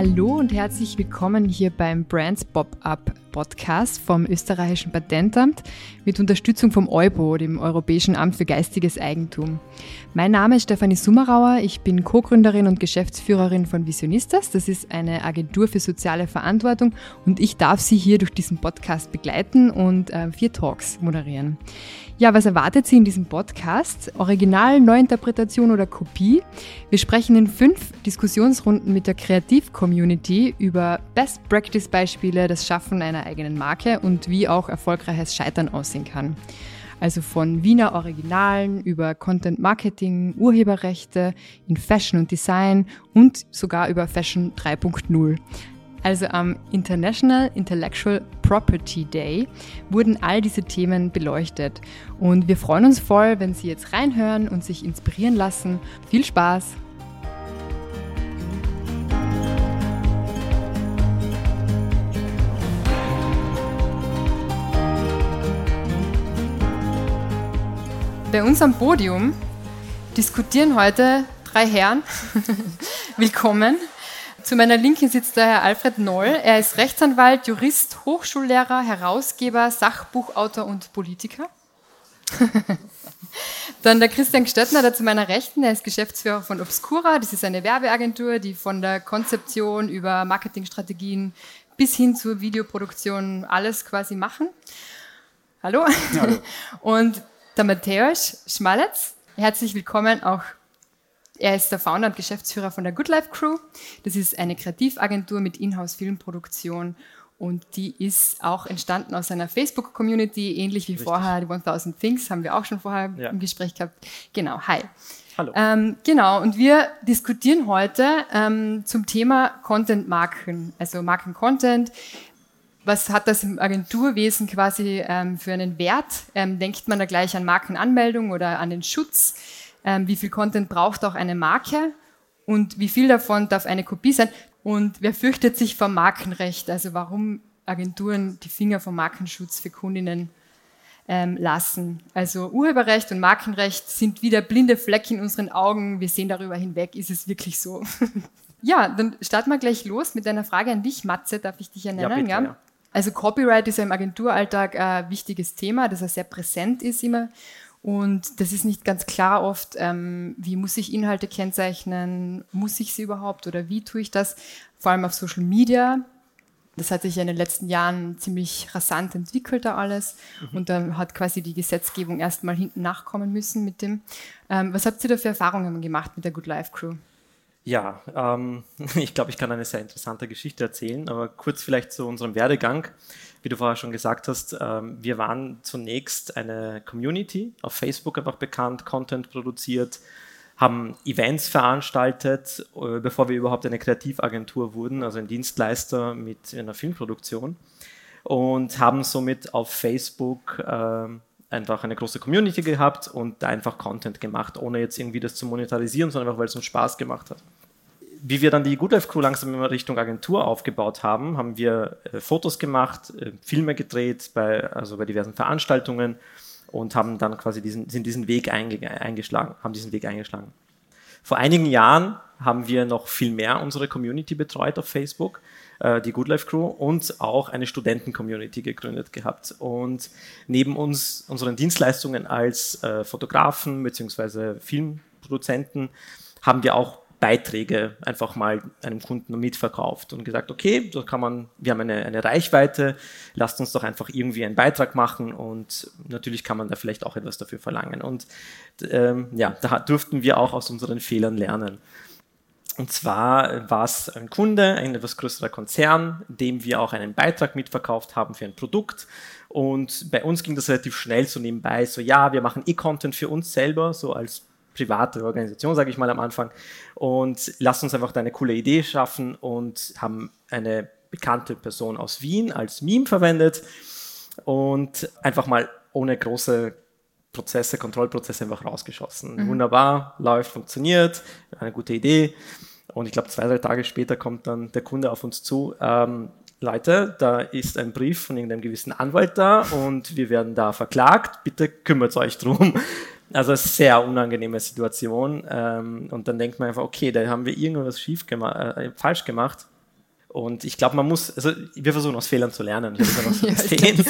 Hallo und herzlich willkommen hier beim Brands Pop-Up Podcast vom österreichischen Patentamt mit Unterstützung vom EUBO, dem Europäischen Amt für Geistiges Eigentum. Mein Name ist Stefanie Summerauer, ich bin Co-Gründerin und Geschäftsführerin von Visionistas. Das ist eine Agentur für soziale Verantwortung und ich darf Sie hier durch diesen Podcast begleiten und äh, vier Talks moderieren. Ja, was erwartet Sie in diesem Podcast? Original, Neuinterpretation oder Kopie? Wir sprechen in fünf Diskussionsrunden mit der Kreativ-Community über Best-Practice-Beispiele, das Schaffen einer eigenen Marke und wie auch erfolgreiches Scheitern aussehen kann. Also von Wiener Originalen über Content Marketing, Urheberrechte in Fashion und Design und sogar über Fashion 3.0. Also am International Intellectual Property Day wurden all diese Themen beleuchtet. Und wir freuen uns voll, wenn Sie jetzt reinhören und sich inspirieren lassen. Viel Spaß! Bei uns am Podium diskutieren heute drei Herren. Willkommen. Zu meiner Linken sitzt der Herr Alfred Noll. Er ist Rechtsanwalt, Jurist, Hochschullehrer, Herausgeber, Sachbuchautor und Politiker. Dann der Christian Stöttner, der zu meiner Rechten, er ist Geschäftsführer von Obscura. Das ist eine Werbeagentur, die von der Konzeption über Marketingstrategien bis hin zur Videoproduktion alles quasi machen. Hallo. Hallo. Und der Matthäus Schmaletz. Herzlich willkommen auch er ist der Founder und Geschäftsführer von der Good Life Crew. Das ist eine Kreativagentur mit Inhouse-Filmproduktion und die ist auch entstanden aus einer Facebook-Community, ähnlich wie Richtig. vorher die 1000 Things, haben wir auch schon vorher ja. im Gespräch gehabt. Genau, hi. Hallo. Ähm, genau, und wir diskutieren heute ähm, zum Thema Content-Marken, also Marken-Content. Was hat das im Agenturwesen quasi ähm, für einen Wert? Ähm, denkt man da gleich an Markenanmeldung oder an den Schutz? Ähm, wie viel Content braucht auch eine Marke und wie viel davon darf eine Kopie sein und wer fürchtet sich vor Markenrecht, also warum Agenturen die Finger vom Markenschutz für Kundinnen ähm, lassen. Also Urheberrecht und Markenrecht sind wie der blinde Fleck in unseren Augen. Wir sehen darüber hinweg, ist es wirklich so? ja, dann starten wir gleich los mit einer Frage an dich, Matze, darf ich dich ernennen? Ja, bitte, ja? ja. Also Copyright ist ja im Agenturalltag ein wichtiges Thema, das ja sehr präsent ist immer. Und das ist nicht ganz klar oft, ähm, wie muss ich Inhalte kennzeichnen, muss ich sie überhaupt oder wie tue ich das, vor allem auf Social Media. Das hat sich in den letzten Jahren ziemlich rasant entwickelt da alles mhm. und dann hat quasi die Gesetzgebung erstmal hinten nachkommen müssen mit dem. Ähm, was habt ihr da für Erfahrungen gemacht mit der Good Life Crew? Ja, ähm, ich glaube, ich kann eine sehr interessante Geschichte erzählen, aber kurz vielleicht zu unserem Werdegang. Wie du vorher schon gesagt hast, ähm, wir waren zunächst eine Community, auf Facebook einfach bekannt, Content produziert, haben Events veranstaltet, äh, bevor wir überhaupt eine Kreativagentur wurden, also ein Dienstleister mit einer Filmproduktion und haben somit auf Facebook äh, einfach eine große Community gehabt und einfach Content gemacht, ohne jetzt irgendwie das zu monetarisieren, sondern einfach weil es uns Spaß gemacht hat wie wir dann die Good Life Crew langsam immer Richtung Agentur aufgebaut haben, haben wir äh, Fotos gemacht, äh, Filme gedreht, bei, also bei diversen Veranstaltungen und haben dann quasi diesen, sind diesen Weg eingeschlagen, haben diesen Weg eingeschlagen. Vor einigen Jahren haben wir noch viel mehr unsere Community betreut auf Facebook, äh, die Good Life Crew, und auch eine Studenten-Community gegründet gehabt. Und neben uns, unseren Dienstleistungen als äh, Fotografen bzw. Filmproduzenten, haben wir auch Beiträge einfach mal einem Kunden mitverkauft und gesagt, okay, da kann man, wir haben eine, eine Reichweite, lasst uns doch einfach irgendwie einen Beitrag machen und natürlich kann man da vielleicht auch etwas dafür verlangen. Und ähm, ja, da durften wir auch aus unseren Fehlern lernen. Und zwar war es ein Kunde, ein etwas größerer Konzern, dem wir auch einen Beitrag mitverkauft haben für ein Produkt. Und bei uns ging das relativ schnell so nebenbei, so ja, wir machen E-Content für uns selber, so als private Organisation, sage ich mal am Anfang. Und lasst uns einfach eine coole Idee schaffen und haben eine bekannte Person aus Wien als Meme verwendet und einfach mal ohne große Prozesse, Kontrollprozesse einfach rausgeschossen. Mhm. Wunderbar, läuft, funktioniert, eine gute Idee. Und ich glaube, zwei, drei Tage später kommt dann der Kunde auf uns zu. Ähm, Leute, da ist ein Brief von irgendeinem gewissen Anwalt da und wir werden da verklagt. Bitte kümmert euch drum. Also sehr unangenehme Situation. Ähm, und dann denkt man einfach, okay, da haben wir irgendwas schief gemacht, äh, falsch gemacht. Und ich glaube, man muss, also wir versuchen aus Fehlern zu lernen. Ich so ja, sehen.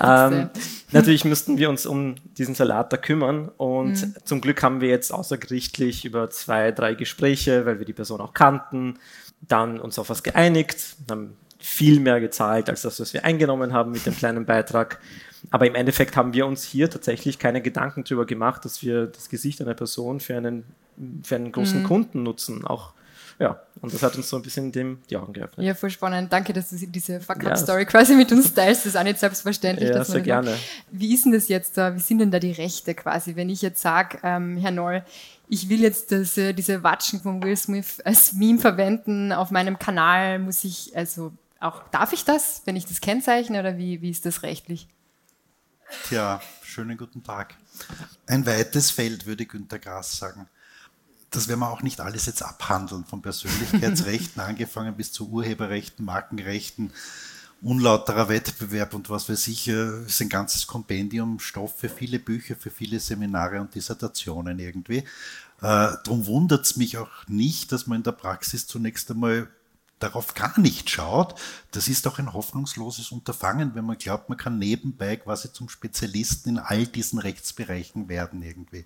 ähm, natürlich müssten wir uns um diesen Salat da kümmern. Und mhm. zum Glück haben wir jetzt außergerichtlich über zwei, drei Gespräche, weil wir die Person auch kannten, dann uns auf was geeinigt, haben viel mehr gezahlt als das, was wir eingenommen haben mit dem kleinen Beitrag. Aber im Endeffekt haben wir uns hier tatsächlich keine Gedanken darüber gemacht, dass wir das Gesicht einer Person für einen, für einen großen mhm. Kunden nutzen. Auch ja, und das hat uns so ein bisschen dem die Augen geöffnet. Ja, voll spannend. Danke, dass du diese Fuck-Up-Story ja. quasi mit uns teilst. Das ist auch nicht selbstverständlich. Ja, sehr gerne. Macht. Wie ist denn das jetzt da? Wie sind denn da die Rechte quasi? Wenn ich jetzt sage, ähm, Herr Noll, ich will jetzt das, äh, diese Watschen von Will Smith als Meme verwenden auf meinem Kanal, muss ich, also auch, darf ich das, wenn ich das kennzeichne oder wie, wie ist das rechtlich? Tja, schönen guten Tag. Ein weites Feld, würde Günter Grass sagen das werden wir auch nicht alles jetzt abhandeln, von Persönlichkeitsrechten angefangen bis zu Urheberrechten, Markenrechten, unlauterer Wettbewerb und was weiß ich, äh, ist ein ganzes Kompendium Stoff für viele Bücher, für viele Seminare und Dissertationen irgendwie. Äh, Darum wundert es mich auch nicht, dass man in der Praxis zunächst einmal darauf gar nicht schaut. Das ist auch ein hoffnungsloses Unterfangen, wenn man glaubt, man kann nebenbei quasi zum Spezialisten in all diesen Rechtsbereichen werden irgendwie.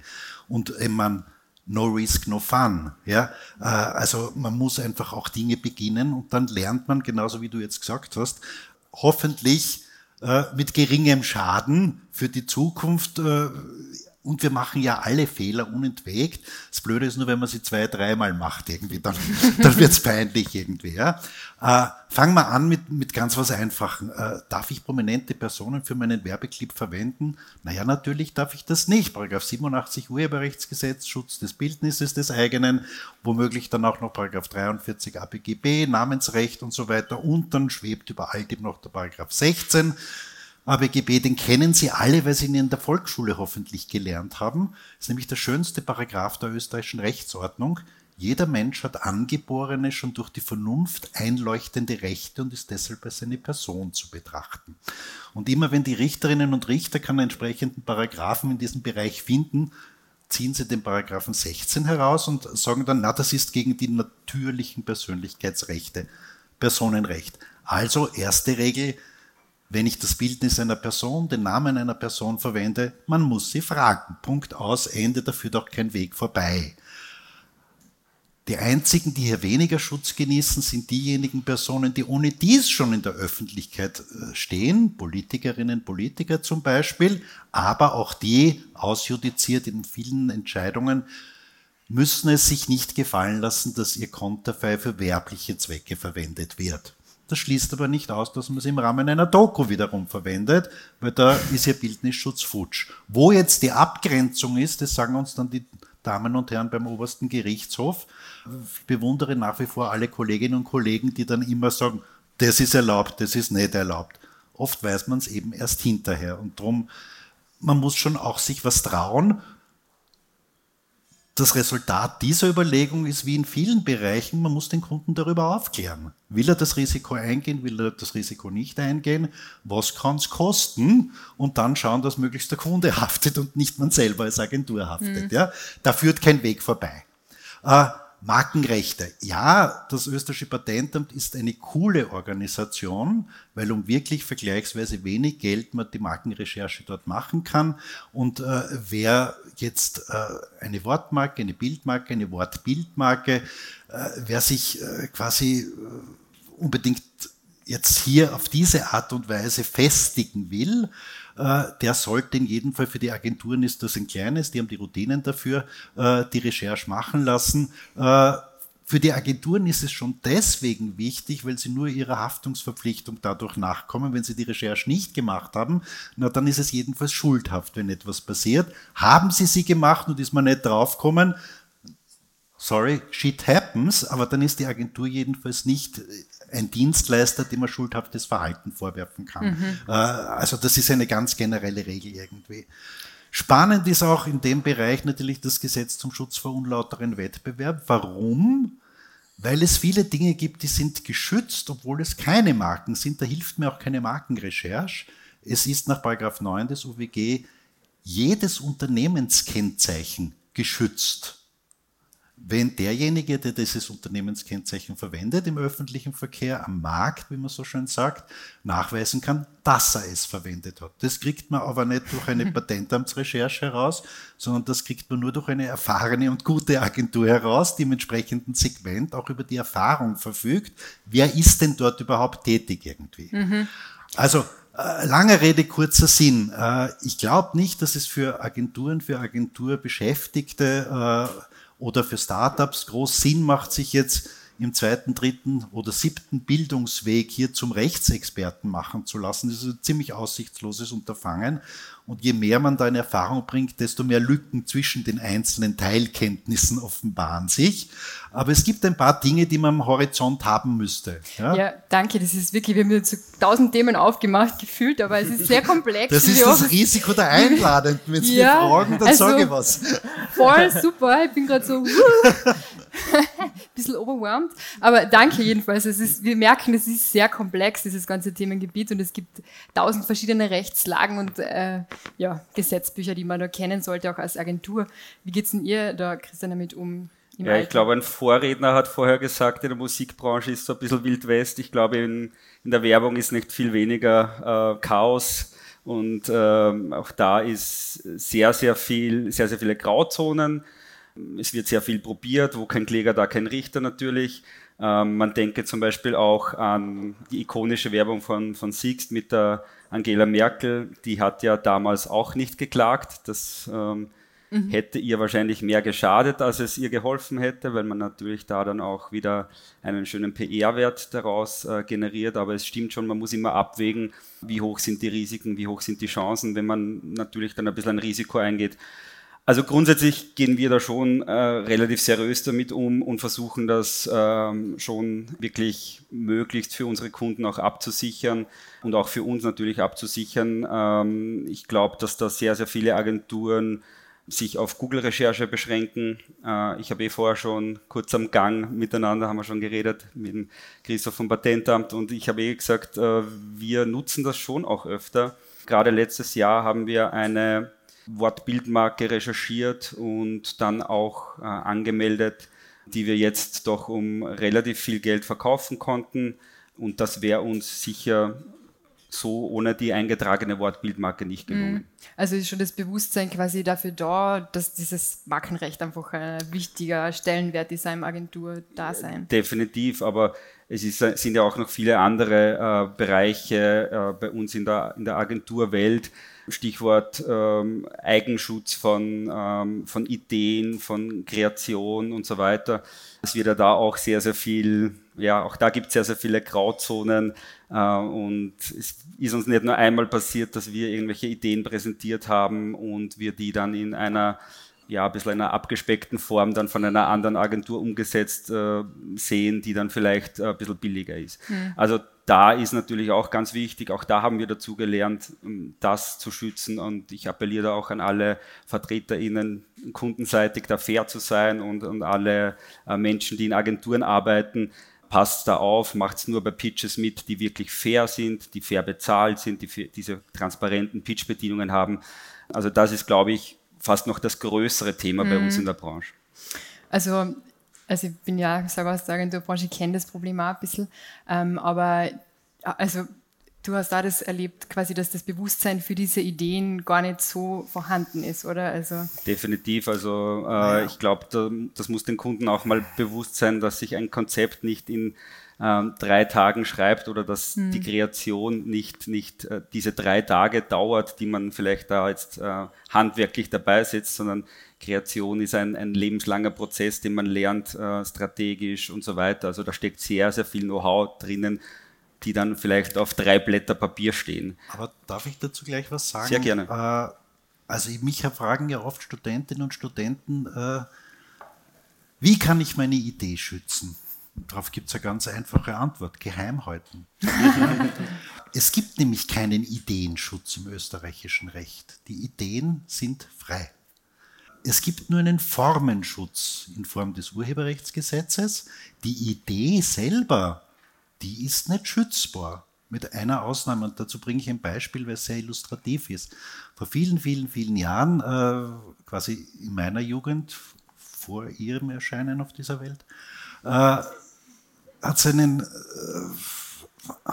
Und äh, man no risk, no fun. Ja? Äh, also man muss einfach auch Dinge beginnen und dann lernt man, genauso wie du jetzt gesagt hast, hoffentlich äh, mit geringem Schaden für die Zukunft äh, und wir machen ja alle Fehler unentwegt. Das Blöde ist nur, wenn man sie zwei, dreimal macht irgendwie, dann, dann wird's peinlich irgendwie. Ja. Äh, fangen wir an mit, mit ganz was Einfachen. Äh, darf ich prominente Personen für meinen Werbeclip verwenden? Naja, natürlich darf ich das nicht. Paragraph 87 Urheberrechtsgesetz, Schutz des Bildnisses des eigenen, womöglich dann auch noch Paragraph 43 ABGB, Namensrecht und so weiter. Und dann schwebt über all dem noch der Paragraph 16 ABGB, den kennen Sie alle, weil Sie ihn in der Volksschule hoffentlich gelernt haben. Das ist nämlich der schönste Paragraph der österreichischen Rechtsordnung. Jeder Mensch hat angeborene, schon durch die Vernunft einleuchtende Rechte und ist deshalb als seine Person zu betrachten. Und immer wenn die Richterinnen und Richter keinen entsprechenden Paragraphen in diesem Bereich finden, ziehen sie den Paragraphen 16 heraus und sagen dann, na, das ist gegen die natürlichen Persönlichkeitsrechte, Personenrecht. Also erste Regel, wenn ich das Bildnis einer Person, den Namen einer Person verwende, man muss sie fragen. Punkt aus, Ende, da führt auch kein Weg vorbei. Die einzigen, die hier weniger Schutz genießen, sind diejenigen Personen, die ohne dies schon in der Öffentlichkeit äh, stehen, Politikerinnen, Politiker zum Beispiel, aber auch die, ausjudiziert in vielen Entscheidungen, müssen es sich nicht gefallen lassen, dass ihr Konterfei für werbliche Zwecke verwendet wird. Das schließt aber nicht aus, dass man es im Rahmen einer Doku wiederum verwendet, weil da ist ja Bildnisschutz futsch. Wo jetzt die Abgrenzung ist, das sagen uns dann die Damen und Herren beim obersten Gerichtshof. Ich bewundere nach wie vor alle Kolleginnen und Kollegen, die dann immer sagen, das ist erlaubt, das ist nicht erlaubt. Oft weiß man es eben erst hinterher. Und darum, man muss schon auch sich was trauen das Resultat dieser Überlegung ist wie in vielen Bereichen, man muss den Kunden darüber aufklären. Will er das Risiko eingehen, will er das Risiko nicht eingehen, was kann es kosten und dann schauen, dass möglichst der Kunde haftet und nicht man selber als Agentur haftet. Mhm. Ja? Da führt kein Weg vorbei. Äh, Markenrechte. Ja, das österreichische Patentamt ist eine coole Organisation, weil um wirklich vergleichsweise wenig Geld man die Markenrecherche dort machen kann. Und äh, wer jetzt äh, eine Wortmarke, eine Bildmarke, eine Wortbildmarke, äh, wer sich äh, quasi äh, unbedingt jetzt hier auf diese Art und Weise festigen will, der sollte in jedem Fall für die Agenturen ist das ein kleines, die haben die Routinen dafür, äh, die Recherche machen lassen. Äh, für die Agenturen ist es schon deswegen wichtig, weil sie nur ihrer Haftungsverpflichtung dadurch nachkommen. Wenn sie die Recherche nicht gemacht haben, na, dann ist es jedenfalls schuldhaft, wenn etwas passiert. Haben sie sie gemacht und ist man nicht draufgekommen, sorry, shit happens, aber dann ist die Agentur jedenfalls nicht ein Dienstleister, dem man schuldhaftes Verhalten vorwerfen kann. Mhm. Äh, also das ist eine ganz generelle Regel irgendwie. Spannend ist auch in dem Bereich natürlich das Gesetz zum Schutz vor unlauteren Wettbewerb. Warum? Weil es viele Dinge gibt, die sind geschützt, obwohl es keine Marken sind. Da hilft mir auch keine Markenrecherche. Es ist nach 9 des UWG jedes Unternehmenskennzeichen geschützt wenn derjenige, der dieses Unternehmenskennzeichen verwendet im öffentlichen Verkehr, am Markt, wie man so schön sagt, nachweisen kann, dass er es verwendet hat. Das kriegt man aber nicht durch eine Patentamtsrecherche heraus, sondern das kriegt man nur durch eine erfahrene und gute Agentur heraus, die im entsprechenden Segment auch über die Erfahrung verfügt. Wer ist denn dort überhaupt tätig irgendwie? Mhm. Also äh, Lange Rede, kurzer Sinn. Äh, ich glaube nicht, dass es für Agenturen, für Agenturbeschäftigte äh, oder für Startups groß Sinn macht, sich jetzt im zweiten, dritten oder siebten Bildungsweg hier zum Rechtsexperten machen zu lassen. Das ist ein ziemlich aussichtsloses Unterfangen. Und je mehr man da in Erfahrung bringt, desto mehr Lücken zwischen den einzelnen Teilkenntnissen offenbaren sich. Aber es gibt ein paar Dinge, die man am Horizont haben müsste. Ja, ja danke. Das ist wirklich, wir haben jetzt so tausend Themen aufgemacht gefühlt, aber es ist sehr komplex. Das ist das Risiko der Einladenden. Wenn Sie ja, mir fragen, dann also, sage ich was. Voll super. Ich bin gerade so bisschen overwhelmed. Aber danke jedenfalls. Es ist, wir merken, es ist sehr komplex, dieses ganze Themengebiet und es gibt tausend verschiedene Rechtslagen und äh, ja, Gesetzbücher, die man da kennen sollte, auch als Agentur. Wie geht es denn ihr da, Christian, damit um? Ja, ich glaube, ein Vorredner hat vorher gesagt, in der Musikbranche ist so ein bisschen Wild West. Ich glaube, in, in der Werbung ist nicht viel weniger äh, Chaos. Und ähm, auch da ist sehr, sehr viel, sehr, sehr viele Grauzonen. Es wird sehr viel probiert, wo kein Kläger, da kein Richter natürlich. Ähm, man denke zum Beispiel auch an die ikonische Werbung von, von Sixt mit der Angela Merkel. Die hat ja damals auch nicht geklagt. Das ähm, mhm. hätte ihr wahrscheinlich mehr geschadet, als es ihr geholfen hätte, weil man natürlich da dann auch wieder einen schönen PR-Wert daraus äh, generiert. Aber es stimmt schon, man muss immer abwägen, wie hoch sind die Risiken, wie hoch sind die Chancen, wenn man natürlich dann ein bisschen ein Risiko eingeht. Also grundsätzlich gehen wir da schon äh, relativ seriös damit um und versuchen das ähm, schon wirklich möglichst für unsere Kunden auch abzusichern und auch für uns natürlich abzusichern. Ähm, ich glaube, dass da sehr, sehr viele Agenturen sich auf Google-Recherche beschränken. Äh, ich habe eh vorher schon kurz am Gang miteinander, haben wir schon geredet, mit dem Christoph vom Patentamt und ich habe eh gesagt, äh, wir nutzen das schon auch öfter. Gerade letztes Jahr haben wir eine Wortbildmarke recherchiert und dann auch äh, angemeldet, die wir jetzt doch um relativ viel Geld verkaufen konnten. Und das wäre uns sicher so ohne die eingetragene Wortbildmarke nicht mhm. gelungen. Also ist schon das Bewusstsein quasi dafür da, dass dieses Markenrecht einfach ein wichtiger Stellenwert ist einem Agentur-Dasein. Definitiv, aber es ist, sind ja auch noch viele andere äh, Bereiche äh, bei uns in der, in der Agenturwelt, Stichwort ähm, Eigenschutz von, ähm, von Ideen, von Kreation und so weiter. Es wird ja da auch sehr, sehr viel, ja, auch da gibt es sehr, sehr viele Grauzonen äh, und es ist uns nicht nur einmal passiert, dass wir irgendwelche Ideen präsentiert haben und wir die dann in einer ja, ein bisschen einer abgespeckten Form dann von einer anderen Agentur umgesetzt äh, sehen, die dann vielleicht äh, ein bisschen billiger ist. Mhm. Also da ist natürlich auch ganz wichtig, auch da haben wir dazu gelernt, das zu schützen und ich appelliere da auch an alle VertreterInnen, kundenseitig da fair zu sein und, und alle äh, Menschen, die in Agenturen arbeiten, passt da auf, macht es nur bei Pitches mit, die wirklich fair sind, die fair bezahlt sind, die diese transparenten Pitch-Bedienungen haben. Also das ist, glaube ich, fast noch das größere Thema mhm. bei uns mhm. in der Branche. Also, also ich bin ja selber aus der Agenturbranche, ich kenne das Problem auch ein bisschen, ähm, aber also du hast da das erlebt, quasi, dass das Bewusstsein für diese Ideen gar nicht so vorhanden ist, oder? Also Definitiv. Also äh, ich glaube, da, das muss den Kunden auch mal bewusst sein, dass sich ein Konzept nicht in ähm, drei Tagen schreibt oder dass mhm. die Kreation nicht, nicht äh, diese drei Tage dauert, die man vielleicht da jetzt äh, handwerklich dabei sitzt, sondern Kreation ist ein, ein lebenslanger Prozess, den man lernt, äh, strategisch und so weiter. Also da steckt sehr, sehr viel Know-how drinnen, die dann vielleicht auf drei Blätter Papier stehen. Aber darf ich dazu gleich was sagen? Sehr gerne. Äh, also mich fragen ja oft Studentinnen und Studenten, äh, wie kann ich meine Idee schützen? Darauf gibt es eine ganz einfache Antwort, geheim halten. es gibt nämlich keinen Ideenschutz im österreichischen Recht. Die Ideen sind frei. Es gibt nur einen Formenschutz in Form des Urheberrechtsgesetzes. Die Idee selber, die ist nicht schützbar. Mit einer Ausnahme, und dazu bringe ich ein Beispiel, weil es sehr illustrativ ist. Vor vielen, vielen, vielen Jahren, äh, quasi in meiner Jugend, vor ihrem Erscheinen auf dieser Welt, äh, hat es einen, äh,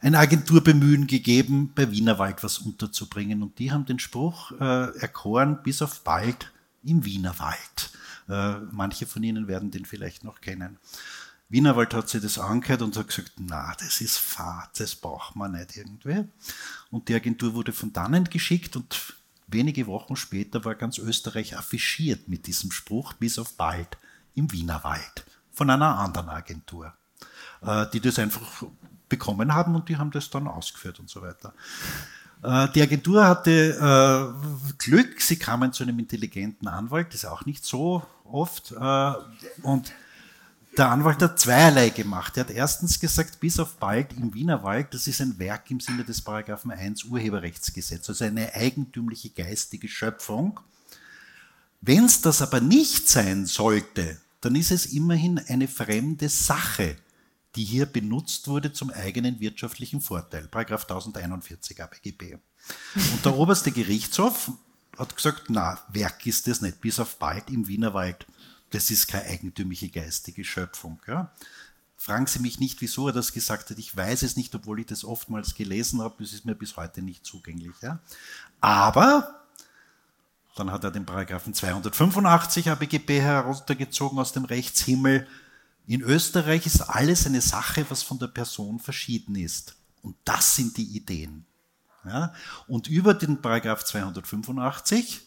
ein Agenturbemühen gegeben, bei Wienerwald was unterzubringen. Und die haben den Spruch äh, erkoren, bis auf bald im Wienerwald. Äh, manche von Ihnen werden den vielleicht noch kennen. Wienerwald hat sich das angehört und hat gesagt, na, das ist Fahrt, das braucht man nicht irgendwie. Und die Agentur wurde von dannen geschickt und wenige Wochen später war ganz Österreich affichiert mit diesem Spruch, bis auf bald im Wienerwald, von einer anderen Agentur, äh, die das einfach bekommen haben und die haben das dann ausgeführt und so weiter. Äh, die Agentur hatte äh, Glück, sie kamen zu einem intelligenten Anwalt, das ist auch nicht so oft, und der Anwalt hat zweierlei gemacht. Er hat erstens gesagt, bis auf bald im Wienerwald, das ist ein Werk im Sinne des Paragraphen 1 Urheberrechtsgesetz, also eine eigentümliche geistige Schöpfung. Wenn es das aber nicht sein sollte, dann ist es immerhin eine fremde Sache, die hier benutzt wurde zum eigenen wirtschaftlichen Vorteil. Paragraph 1041 ABGB. Und der oberste Gerichtshof hat gesagt, na, Werk ist das nicht, bis auf bald im Wienerwald das ist keine eigentümliche geistige Schöpfung. Ja? Fragen Sie mich nicht, wieso er das gesagt hat. Ich weiß es nicht, obwohl ich das oftmals gelesen habe. Das ist mir bis heute nicht zugänglich. Ja? Aber dann hat er den Paragraphen 285 ABGB heruntergezogen aus dem Rechtshimmel. In Österreich ist alles eine Sache, was von der Person verschieden ist. Und das sind die Ideen. Ja? Und über den Paragraph 285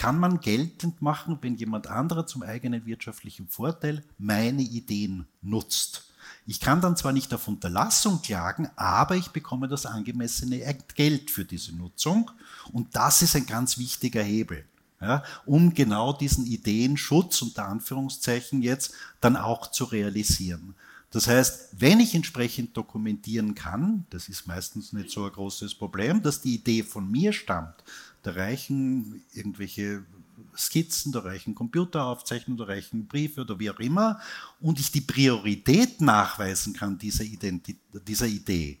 kann man geltend machen, wenn jemand anderer zum eigenen wirtschaftlichen Vorteil meine Ideen nutzt. Ich kann dann zwar nicht auf Unterlassung klagen, aber ich bekomme das angemessene Geld für diese Nutzung. Und das ist ein ganz wichtiger Hebel, ja, um genau diesen Ideenschutz unter Anführungszeichen jetzt dann auch zu realisieren. Das heißt, wenn ich entsprechend dokumentieren kann, das ist meistens nicht so ein großes Problem, dass die Idee von mir stammt, da reichen irgendwelche Skizzen, da reichen Computeraufzeichnungen, da reichen Briefe oder wie auch immer. Und ich die Priorität nachweisen kann dieser, Identi dieser Idee,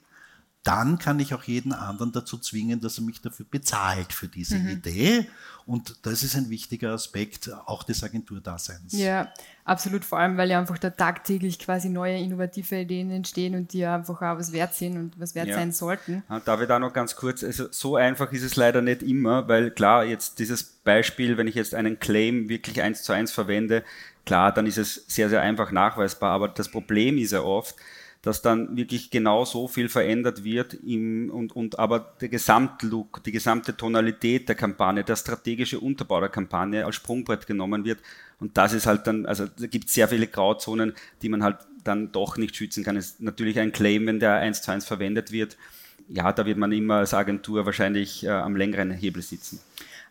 dann kann ich auch jeden anderen dazu zwingen, dass er mich dafür bezahlt für diese mhm. Idee. Und das ist ein wichtiger Aspekt auch des Agenturdaseins. Ja, absolut. Vor allem, weil ja einfach da tagtäglich quasi neue innovative Ideen entstehen und die ja einfach auch was wert sind und was wert ja. sein sollten. Darf ich da noch ganz kurz, also so einfach ist es leider nicht immer, weil klar, jetzt dieses Beispiel, wenn ich jetzt einen Claim wirklich eins zu eins verwende, klar, dann ist es sehr, sehr einfach nachweisbar. Aber das Problem ist ja oft, dass dann wirklich genau so viel verändert wird im, und, und aber der Gesamtlook, die gesamte Tonalität der Kampagne, der strategische Unterbau der Kampagne als Sprungbrett genommen wird. Und das ist halt dann, also da gibt es sehr viele Grauzonen, die man halt dann doch nicht schützen kann. Es ist natürlich ein Claim, wenn der eins zu eins verwendet wird. Ja, da wird man immer als Agentur wahrscheinlich äh, am längeren Hebel sitzen.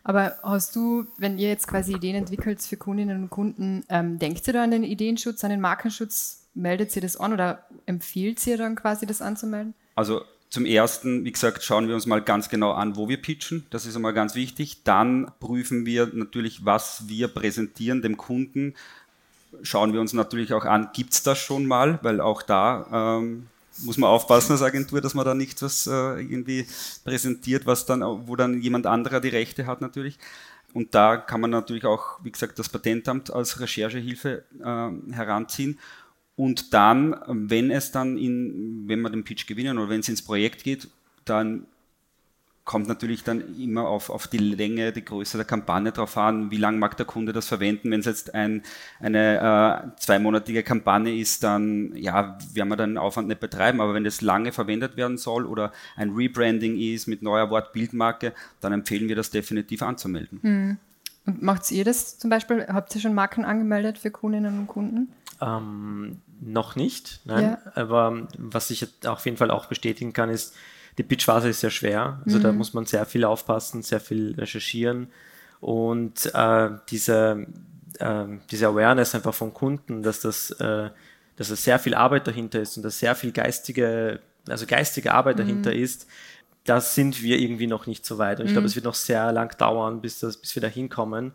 Aber hast du, wenn ihr jetzt quasi Ideen entwickelt für Kundinnen und Kunden, ähm, denkt ihr da an den Ideenschutz, an den Markenschutz meldet sie das an oder empfiehlt sie dann quasi das anzumelden? Also zum ersten, wie gesagt, schauen wir uns mal ganz genau an, wo wir pitchen. Das ist einmal ganz wichtig. Dann prüfen wir natürlich, was wir präsentieren dem Kunden. Schauen wir uns natürlich auch an, gibt es das schon mal, weil auch da ähm, muss man aufpassen als Agentur, dass man da nicht was äh, irgendwie präsentiert, was dann, wo dann jemand anderer die Rechte hat natürlich. Und da kann man natürlich auch, wie gesagt, das Patentamt als Recherchehilfe äh, heranziehen. Und dann, wenn es dann in, wenn wir den Pitch gewinnen oder wenn es ins Projekt geht, dann kommt natürlich dann immer auf, auf die Länge, die Größe der Kampagne drauf an, wie lange mag der Kunde das verwenden. Wenn es jetzt ein, eine äh, zweimonatige Kampagne ist, dann ja, werden wir den Aufwand nicht betreiben, aber wenn das lange verwendet werden soll oder ein Rebranding ist mit neuer Wortbildmarke, dann empfehlen wir das definitiv anzumelden. Hm. Und macht ihr das zum Beispiel? Habt ihr schon Marken angemeldet für Kundinnen und Kunden? Ähm, noch nicht, nein. Ja. Aber was ich auf jeden Fall auch bestätigen kann, ist, die Pitchphase ist sehr schwer. Also mhm. da muss man sehr viel aufpassen, sehr viel recherchieren. Und äh, diese, äh, diese Awareness einfach von Kunden, dass das, äh, dass da sehr viel Arbeit dahinter ist und dass sehr viel geistige, also geistige Arbeit mhm. dahinter ist, da sind wir irgendwie noch nicht so weit. Und ich glaube, mhm. es wird noch sehr lang dauern, bis, das, bis wir da hinkommen.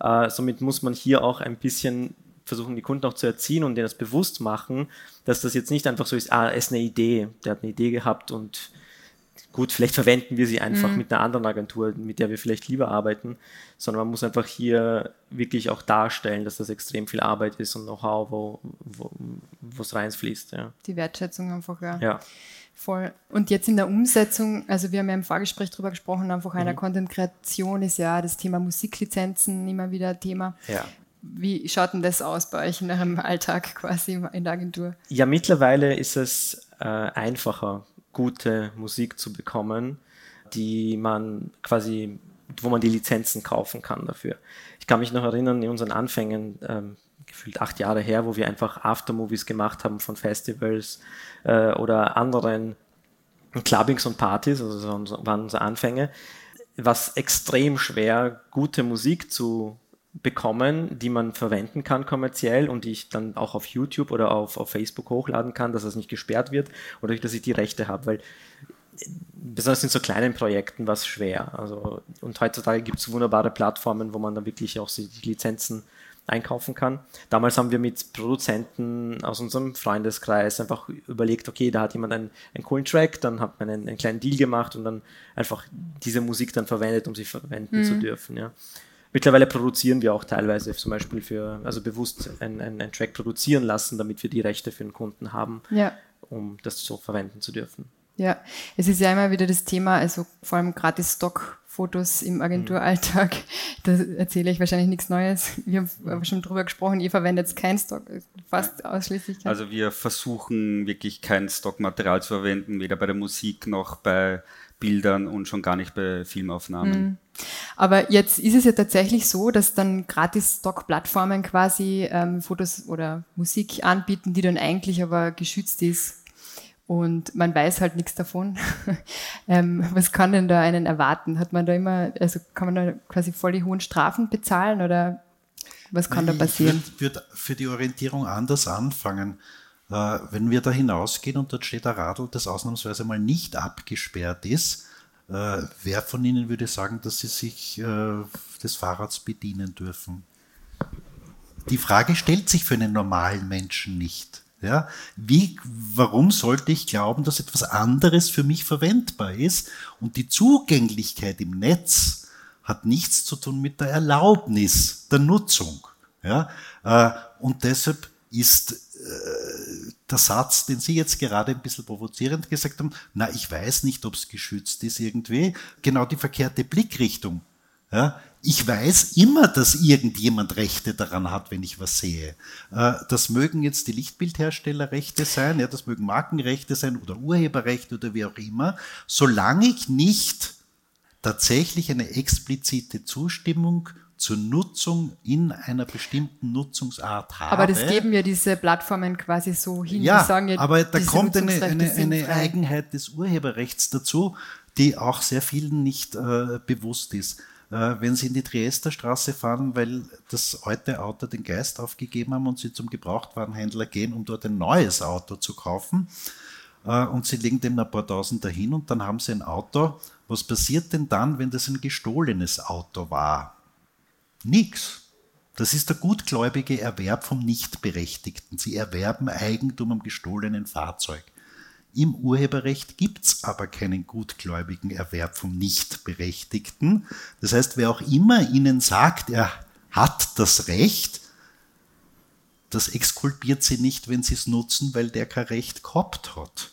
Äh, somit muss man hier auch ein bisschen versuchen, die Kunden auch zu erziehen und denen das bewusst machen, dass das jetzt nicht einfach so ist, ah, ist eine Idee, der hat eine Idee gehabt und gut, vielleicht verwenden wir sie einfach Mhm. mit einer anderen Agentur, mit der wir vielleicht lieber arbeiten, sondern man muss einfach hier wirklich auch darstellen, dass das extrem viel Arbeit ist und Know-how, wo wo wo es reinfließt. Ja. Die Wertschätzung einfach, ja. ja. Voll. Und jetzt in der Umsetzung, also wir haben ja im Vorgespräch darüber gesprochen, einfach Mhm. einer Content-Kreation ist ja das Thema Musiklizenzen immer wieder Thema. ja. Wie schaut denn das aus bei euch in eurem Alltag quasi in der Agentur? Ja, mittlerweile ist es äh, einfacher, gute Musik zu bekommen, die man quasi, wo man die Lizenzen kaufen kann dafür. Ich kann mich noch erinnern, in unseren Anfängen, ähm, gefühlt acht Jahre her, wo wir einfach Aftermovies gemacht haben von Festivals äh, oder anderen Clubbings und Partys, also so so waren unsere Anfänge, was extrem schwer, gute Musik zu bekommen, die man verwenden kann kommerziell und die ich dann auch auf YouTube oder auf, auf Facebook hochladen kann, dass es nicht gesperrt wird oder dass ich die Rechte habe, weil besonders in so kleinen Projekten war es schwer. Also, und heutzutage gibt es wunderbare Plattformen, wo man dann wirklich auch die Lizenzen einkaufen kann. Damals haben wir mit Produzenten aus unserem Freundeskreis einfach überlegt, okay, da hat jemand einen, einen coolen Track, dann hat man einen, einen kleinen Deal gemacht und dann einfach diese Musik dann verwendet, um sie verwenden zu dürfen. Ja. Mittlerweile produzieren wir auch teilweise zum Beispiel für, also bewusst einen, Track produzieren lassen, damit wir die Rechte für den Kunden haben, Ja. um das so verwenden zu dürfen. Ja, es ist ja immer wieder das Thema, also vor allem gratis Stockfotos im Agenturalltag. Da erzähle ich wahrscheinlich nichts Neues. Wir haben schon drüber gesprochen, ihr verwendet kein Stock, fast ausschließlich. kein- Also wir versuchen wirklich kein Stockmaterial zu verwenden, weder bei der Musik noch bei Bildern und schon gar nicht bei Filmaufnahmen. Aber jetzt ist es ja tatsächlich so, dass dann gratis Stock-Plattformen quasi ähm, Fotos oder Musik anbieten, die dann eigentlich aber geschützt ist. Und man weiß halt nichts davon. ähm, was kann denn da einen erwarten? Hat man da immer, also kann man da quasi voll die hohen Strafen bezahlen oder was kann da passieren? Ich würde würd für die Orientierung anders anfangen. Äh, wenn wir da hinausgehen und dort steht ein Radl, das ausnahmsweise mal nicht abgesperrt ist, äh, wer von Ihnen würde sagen, dass Sie sich äh, des Fahrrads bedienen dürfen? Die Frage stellt sich für einen normalen Menschen nicht. Ja, wie, warum sollte ich glauben, dass etwas anderes für mich verwendbar ist? Und die Zugänglichkeit im Netz hat nichts zu tun mit der Erlaubnis der Nutzung. Ja, äh, und deshalb ist äh, der Satz, den Sie jetzt gerade ein bisschen provozierend gesagt haben, na, ich weiß nicht, ob es geschützt ist irgendwie, genau die verkehrte Blickrichtung. Ja, ich weiß immer, dass irgendjemand Rechte daran hat, wenn ich was sehe. Äh, Das mögen jetzt die Lichtbildhersteller Rechte sein, ja, das mögen Markenrechte sein oder Urheberrechte oder wie auch immer, solange ich nicht tatsächlich eine explizite Zustimmung zur Nutzung in einer bestimmten Nutzungsart habe. Aber das geben ja diese Plattformen quasi so hin. Ja, die sagen ja, aber da kommt eine, eine, eine. Eigenheit des Urheberrechts dazu, die auch sehr vielen nicht äh, bewusst ist. Äh, wenn Sie in die Triester Straße fahren, weil das alte Auto den Geist aufgegeben haben und Sie zum Gebrauchtwarenhändler gehen, um dort ein neues Auto zu kaufen, äh, und Sie legen dem ein paar Tausend dahin und dann haben Sie ein Auto. Was passiert denn dann, wenn das ein gestohlenes Auto war? Nix. Das ist der gutgläubige Erwerb vom Nichtberechtigten. Sie erwerben Eigentum am gestohlenen Fahrzeug. Im Urheberrecht gibt es aber keinen gutgläubigen Erwerb vom Nichtberechtigten. Das heißt, wer auch immer Ihnen sagt, er hat das Recht, das exkulpiert Sie nicht, wenn Sie es nutzen, weil der kein Recht gehabt hat.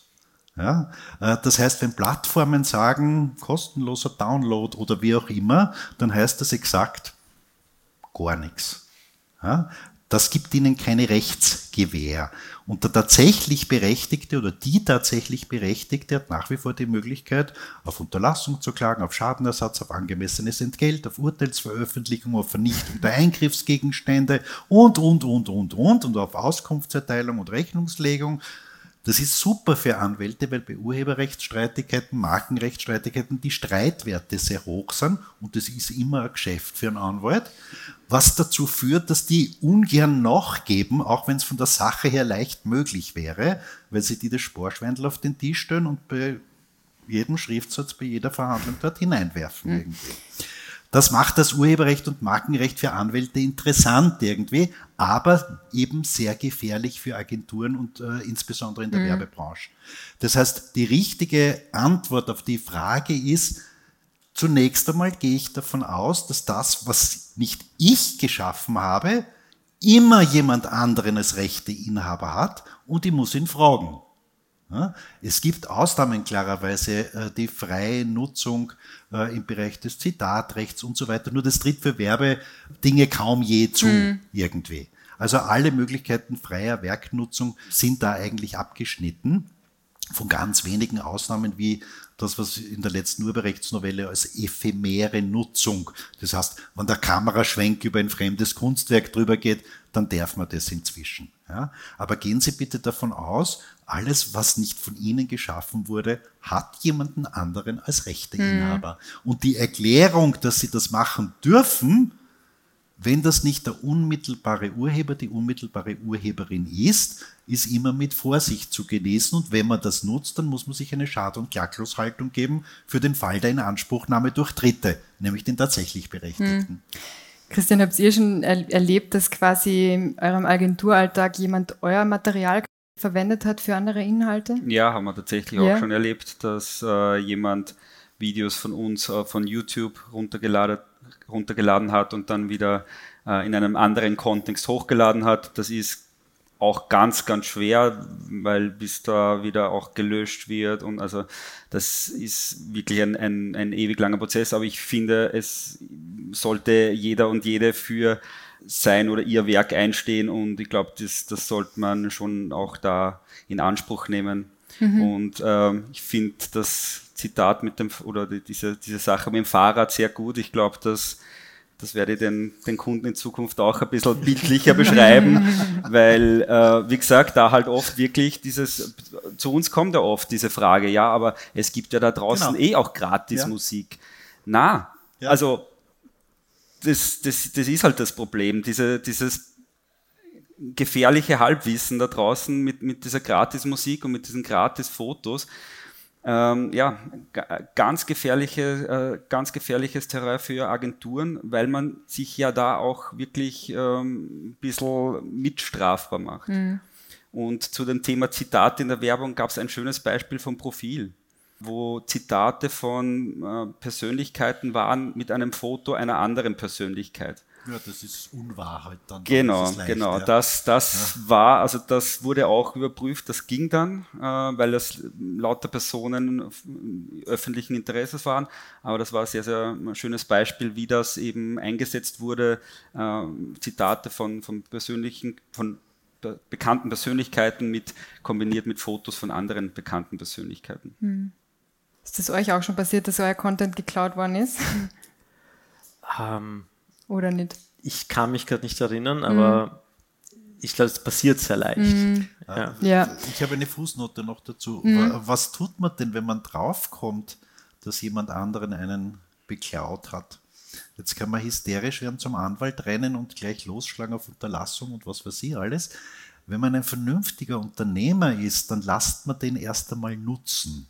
Ja, äh, das heißt, wenn Plattformen sagen, kostenloser Download oder wie auch immer, dann heißt das exakt gar nichts. Ja, das gibt ihnen keine Rechtsgewähr. Und der tatsächlich Berechtigte oder die tatsächlich Berechtigte hat nach wie vor die Möglichkeit, auf Unterlassung zu klagen, auf Schadenersatz, auf angemessenes Entgelt, auf Urteilsveröffentlichung, auf Vernichtung der Eingriffsgegenstände und, und, und, und, und, und auf Auskunftserteilung und Rechnungslegung. Das ist super für Anwälte, weil bei Urheberrechtsstreitigkeiten, Markenrechtsstreitigkeiten die Streitwerte sehr hoch sind und das ist immer ein Geschäft für einen Anwalt, was dazu führt, dass die ungern nachgeben, auch wenn es von der Sache her leicht möglich wäre, weil sie die das Sporschweindel auf den Tisch stellen und bei jedem Schriftsatz, bei jeder Verhandlung dort hineinwerfen irgendwie. Das macht das Urheberrecht und Markenrecht für Anwälte interessant irgendwie, aber eben sehr gefährlich für Agenturen und äh, insbesondere in der mhm. Werbebranche. Das heißt, die richtige Antwort auf die Frage ist, zunächst einmal gehe ich davon aus, dass das, was nicht ich geschaffen habe, immer jemand anderen als Rechteinhaber hat und ich muss ihn fragen. Es gibt Ausnahmen klarerweise, äh, die freie Nutzung äh, im Bereich des Zitatrechts und so weiter. Nur das tritt für Werbedinge kaum je zu mhm. irgendwie. Also alle Möglichkeiten freier Werknutzung sind da eigentlich abgeschnitten von ganz wenigen Ausnahmen wie das, was in der letzten Urheberrechtsnovelle als ephemere Nutzung, das heißt, wenn der Kameraschwenk über ein fremdes Kunstwerk drüber geht, dann darf man das inzwischen. Ja? Aber gehen Sie bitte davon aus, alles, was nicht von Ihnen geschaffen wurde, hat jemanden anderen als Rechteinhaber. Mhm. Und die Erklärung, dass Sie das machen dürfen, wenn das nicht der unmittelbare Urheber, die unmittelbare Urheberin ist, ist immer mit Vorsicht zu genießen. Und wenn man das nutzt, dann muss man sich eine Schad- und Klaglos-Haltung geben für den Fall der Inanspruchnahme durch Dritte, nämlich den tatsächlich Berechtigten. Hm. Christian, habt ihr schon er erlebt, dass quasi in eurem Agenturalltag jemand euer Material verwendet hat für andere Inhalte? Ja, haben wir tatsächlich ja. auch schon erlebt, dass äh, jemand Videos von uns äh, von YouTube runtergeladen, runtergeladen hat und dann wieder äh, in einem anderen Kontext hochgeladen hat. Das ist auch ganz, ganz schwer, weil bis da wieder auch gelöscht wird und also das ist wirklich ein, ein, ein ewig langer Prozess, aber ich finde, es sollte jeder und jede für sein oder ihr Werk einstehen und ich glaube, das, das sollte man schon auch da in Anspruch nehmen. Mhm. Und ähm, ich finde das Zitat mit dem oder diese, diese Sache mit dem Fahrrad sehr gut. Ich glaube, dass das werde ich den, den Kunden in Zukunft auch ein bisschen bildlicher beschreiben, weil, äh, wie gesagt, da halt oft wirklich dieses, zu uns kommt ja oft diese Frage, ja, aber es gibt ja da draußen genau. eh auch gratis ja. Musik. Na, ja. also, das, das, das ist halt das Problem, diese, dieses gefährliche Halbwissen da draußen mit, mit dieser Gratis-Musik und mit diesen Gratis-Fotos ähm, ja, ganz, gefährliche, äh, ganz gefährliches Terrain für Agenturen, weil man sich ja da auch wirklich ähm, ein bisschen mitstrafbar macht. Mhm. Und zu dem Thema Zitate in der Werbung gab es ein schönes Beispiel vom Profil, wo Zitate von äh, Persönlichkeiten waren mit einem Foto einer anderen Persönlichkeit. Ja, das ist Unwahrheit dann. Genau, leicht, genau. Ja. Das, das ja. war, also das wurde auch überprüft, das ging dann, äh, weil das lauter Personen öffentlichen Interesses waren. Aber das war ein sehr, sehr schönes Beispiel, wie das eben eingesetzt wurde. Äh, Zitate von, von persönlichen, von bekannten Persönlichkeiten mit kombiniert mit Fotos von anderen bekannten Persönlichkeiten. Hm. Ist das euch auch schon passiert, dass euer Content geklaut worden ist? Ähm, oder nicht? Ich kann mich gerade nicht erinnern, aber mhm. ich glaube, es passiert sehr leicht. Mhm. Ja. ja. Ich habe eine Fußnote noch dazu. Mhm. Was tut man denn, wenn man draufkommt, dass jemand anderen einen beklaut hat? Jetzt kann man hysterisch werden zum Anwalt rennen und gleich losschlagen auf Unterlassung und was weiß ich alles. Wenn man ein vernünftiger Unternehmer ist, dann lasst man den erst einmal nutzen.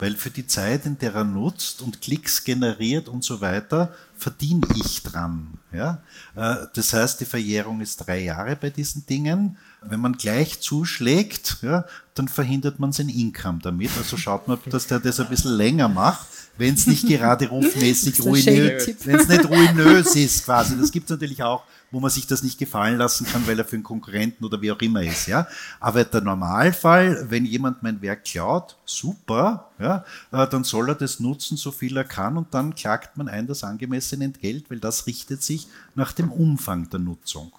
Weil für die Zeit, in der er nutzt und Klicks generiert und so weiter, verdiene ich dran. Ja? Äh, das heißt, die Verjährung ist drei Jahre bei diesen Dingen. Wenn man gleich zuschlägt, ja, dann verhindert man sein Income damit. Also schaut man, dass der das ein bisschen länger macht, wenn es nicht gerade rufmäßig ruinös, wenn es nicht ruinös ist quasi. Das gibt es natürlich auch wo man sich das nicht gefallen lassen kann, weil er für einen Konkurrenten oder wie auch immer ist. Ja? Aber der Normalfall, wenn jemand mein Werk klaut, super, ja, äh, dann soll er das nutzen, so viel er kann, und dann klagt man ein das angemessene Entgelt, weil das richtet sich nach dem Umfang der Nutzung.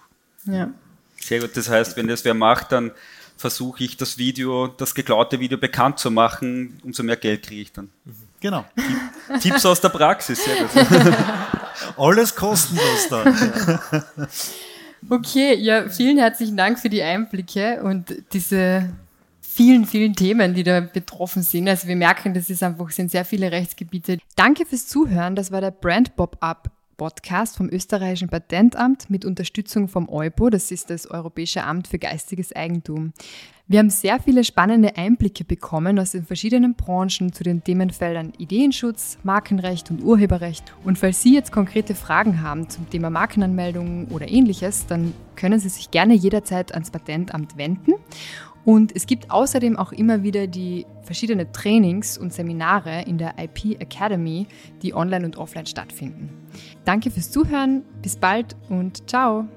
Ja. Sehr gut, das heißt, wenn das wer macht, dann versuche ich das Video, das geklaute Video bekannt zu machen, umso mehr Geld kriege ich dann. Genau. Tipps aus der Praxis, sehr gut. Alles kostenlos da. Okay, ja, vielen herzlichen Dank für die Einblicke und diese vielen, vielen Themen, die da betroffen sind. Also wir merken, das ist einfach, sind sehr viele Rechtsgebiete. Danke fürs Zuhören. Das war der Brand Pop-Up Podcast vom österreichischen Patentamt mit Unterstützung vom EUPO, das ist das Europäische Amt für geistiges Eigentum. Wir haben sehr viele spannende Einblicke bekommen aus den verschiedenen Branchen zu den Themenfeldern Ideenschutz, Markenrecht und Urheberrecht. Und falls Sie jetzt konkrete Fragen haben zum Thema Markenanmeldungen oder ähnliches, dann können Sie sich gerne jederzeit ans Patentamt wenden. Und es gibt außerdem auch immer wieder die verschiedenen Trainings und Seminare in der IP Academy, die online und offline stattfinden. Danke fürs Zuhören, bis bald und ciao!